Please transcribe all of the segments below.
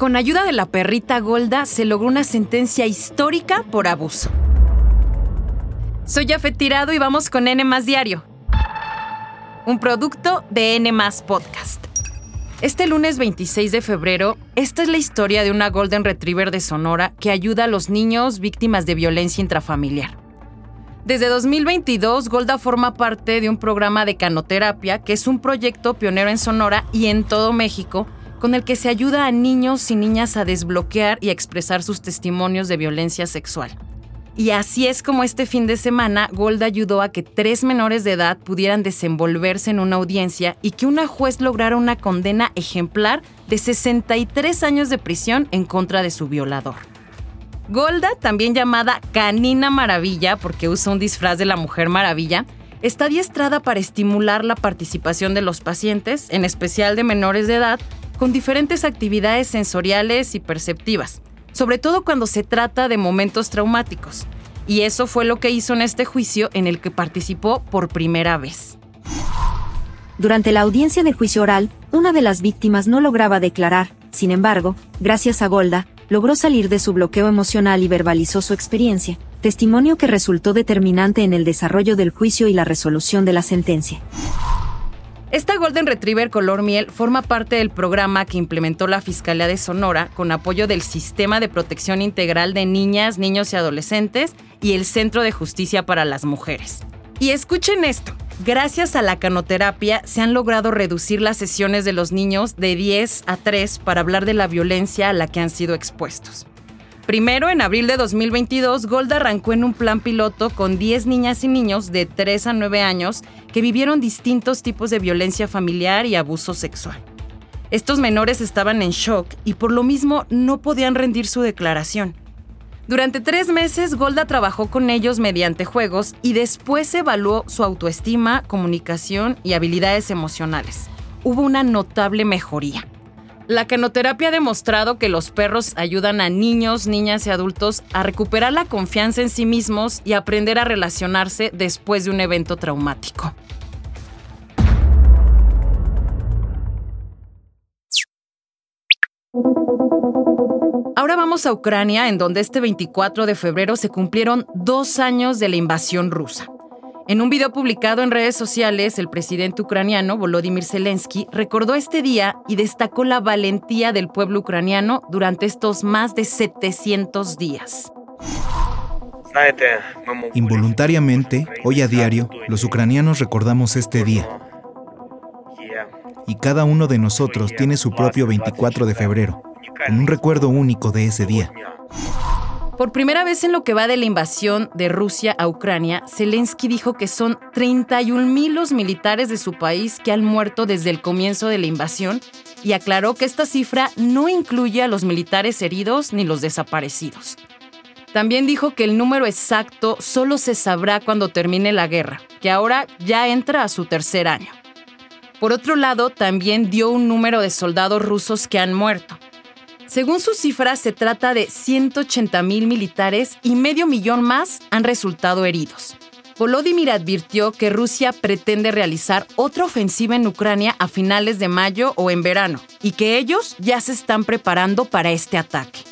con ayuda de la perrita Golda se logró una sentencia histórica por abuso. Soy Jafet Tirado y vamos con N Diario, un producto de N Podcast. Este lunes 26 de febrero, esta es la historia de una Golden Retriever de Sonora que ayuda a los niños víctimas de violencia intrafamiliar. Desde 2022, Golda forma parte de un programa de canoterapia, que es un proyecto pionero en Sonora y en todo México, con el que se ayuda a niños y niñas a desbloquear y expresar sus testimonios de violencia sexual. Y así es como este fin de semana Golda ayudó a que tres menores de edad pudieran desenvolverse en una audiencia y que una juez lograra una condena ejemplar de 63 años de prisión en contra de su violador. Golda, también llamada Canina Maravilla porque usa un disfraz de la Mujer Maravilla, está adiestrada para estimular la participación de los pacientes, en especial de menores de edad, con diferentes actividades sensoriales y perceptivas, sobre todo cuando se trata de momentos traumáticos. Y eso fue lo que hizo en este juicio en el que participó por primera vez. Durante la audiencia de juicio oral, una de las víctimas no lograba declarar, sin embargo, gracias a Golda, logró salir de su bloqueo emocional y verbalizó su experiencia, testimonio que resultó determinante en el desarrollo del juicio y la resolución de la sentencia. Esta Golden Retriever color miel forma parte del programa que implementó la Fiscalía de Sonora con apoyo del Sistema de Protección Integral de Niñas, Niños y Adolescentes y el Centro de Justicia para las Mujeres. Y escuchen esto, gracias a la canoterapia se han logrado reducir las sesiones de los niños de 10 a 3 para hablar de la violencia a la que han sido expuestos. Primero, en abril de 2022, Golda arrancó en un plan piloto con 10 niñas y niños de 3 a 9 años que vivieron distintos tipos de violencia familiar y abuso sexual. Estos menores estaban en shock y por lo mismo no podían rendir su declaración. Durante tres meses, Golda trabajó con ellos mediante juegos y después evaluó su autoestima, comunicación y habilidades emocionales. Hubo una notable mejoría. La canoterapia ha demostrado que los perros ayudan a niños, niñas y adultos a recuperar la confianza en sí mismos y aprender a relacionarse después de un evento traumático. Ahora vamos a Ucrania, en donde este 24 de febrero se cumplieron dos años de la invasión rusa. En un video publicado en redes sociales, el presidente ucraniano Volodymyr Zelensky recordó este día y destacó la valentía del pueblo ucraniano durante estos más de 700 días. Involuntariamente, hoy a diario, los ucranianos recordamos este día. Y cada uno de nosotros tiene su propio 24 de febrero, con un recuerdo único de ese día. Por primera vez en lo que va de la invasión de Rusia a Ucrania, Zelensky dijo que son 31.000 los militares de su país que han muerto desde el comienzo de la invasión y aclaró que esta cifra no incluye a los militares heridos ni los desaparecidos. También dijo que el número exacto solo se sabrá cuando termine la guerra, que ahora ya entra a su tercer año. Por otro lado, también dio un número de soldados rusos que han muerto, según sus cifras, se trata de 180 mil militares y medio millón más han resultado heridos. Volodymyr advirtió que Rusia pretende realizar otra ofensiva en Ucrania a finales de mayo o en verano, y que ellos ya se están preparando para este ataque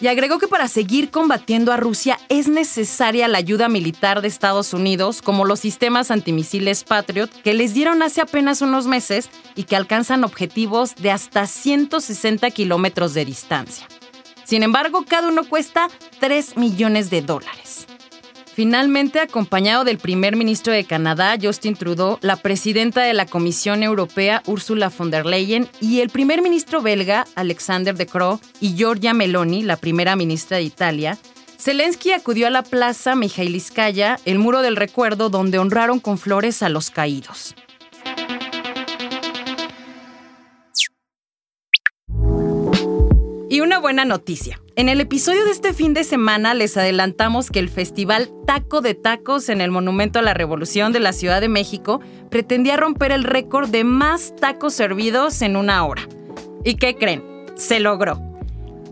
y agregó que para seguir combatiendo a Rusia es necesaria la ayuda militar de Estados Unidos, como los sistemas antimisiles Patriot que les dieron hace apenas unos meses y que alcanzan objetivos de hasta 160 kilómetros de distancia. Sin embargo, cada uno cuesta 3 millones de dólares. Finalmente, acompañado del primer ministro de Canadá, Justin Trudeau, la presidenta de la Comisión Europea, Ursula von der Leyen, y el primer ministro belga, Alexander De Croo, y Giorgia Meloni, la primera ministra de Italia, Zelensky acudió a la plaza Mijailiskaya, el muro del recuerdo, donde honraron con flores a los caídos. Y una buena noticia. En el episodio de este fin de semana les adelantamos que el festival Taco de Tacos en el Monumento a la Revolución de la Ciudad de México pretendía romper el récord de más tacos servidos en una hora. ¿Y qué creen? Se logró.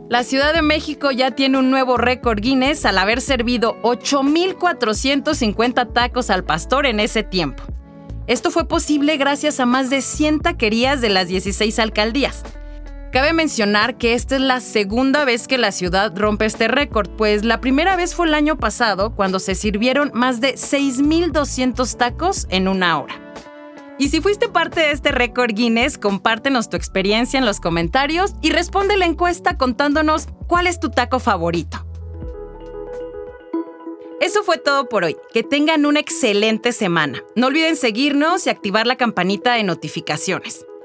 La Ciudad de México ya tiene un nuevo récord Guinness al haber servido 8.450 tacos al pastor en ese tiempo. Esto fue posible gracias a más de 100 taquerías de las 16 alcaldías. Cabe mencionar que esta es la segunda vez que la ciudad rompe este récord, pues la primera vez fue el año pasado cuando se sirvieron más de 6.200 tacos en una hora. Y si fuiste parte de este récord Guinness, compártenos tu experiencia en los comentarios y responde la encuesta contándonos cuál es tu taco favorito. Eso fue todo por hoy. Que tengan una excelente semana. No olviden seguirnos y activar la campanita de notificaciones.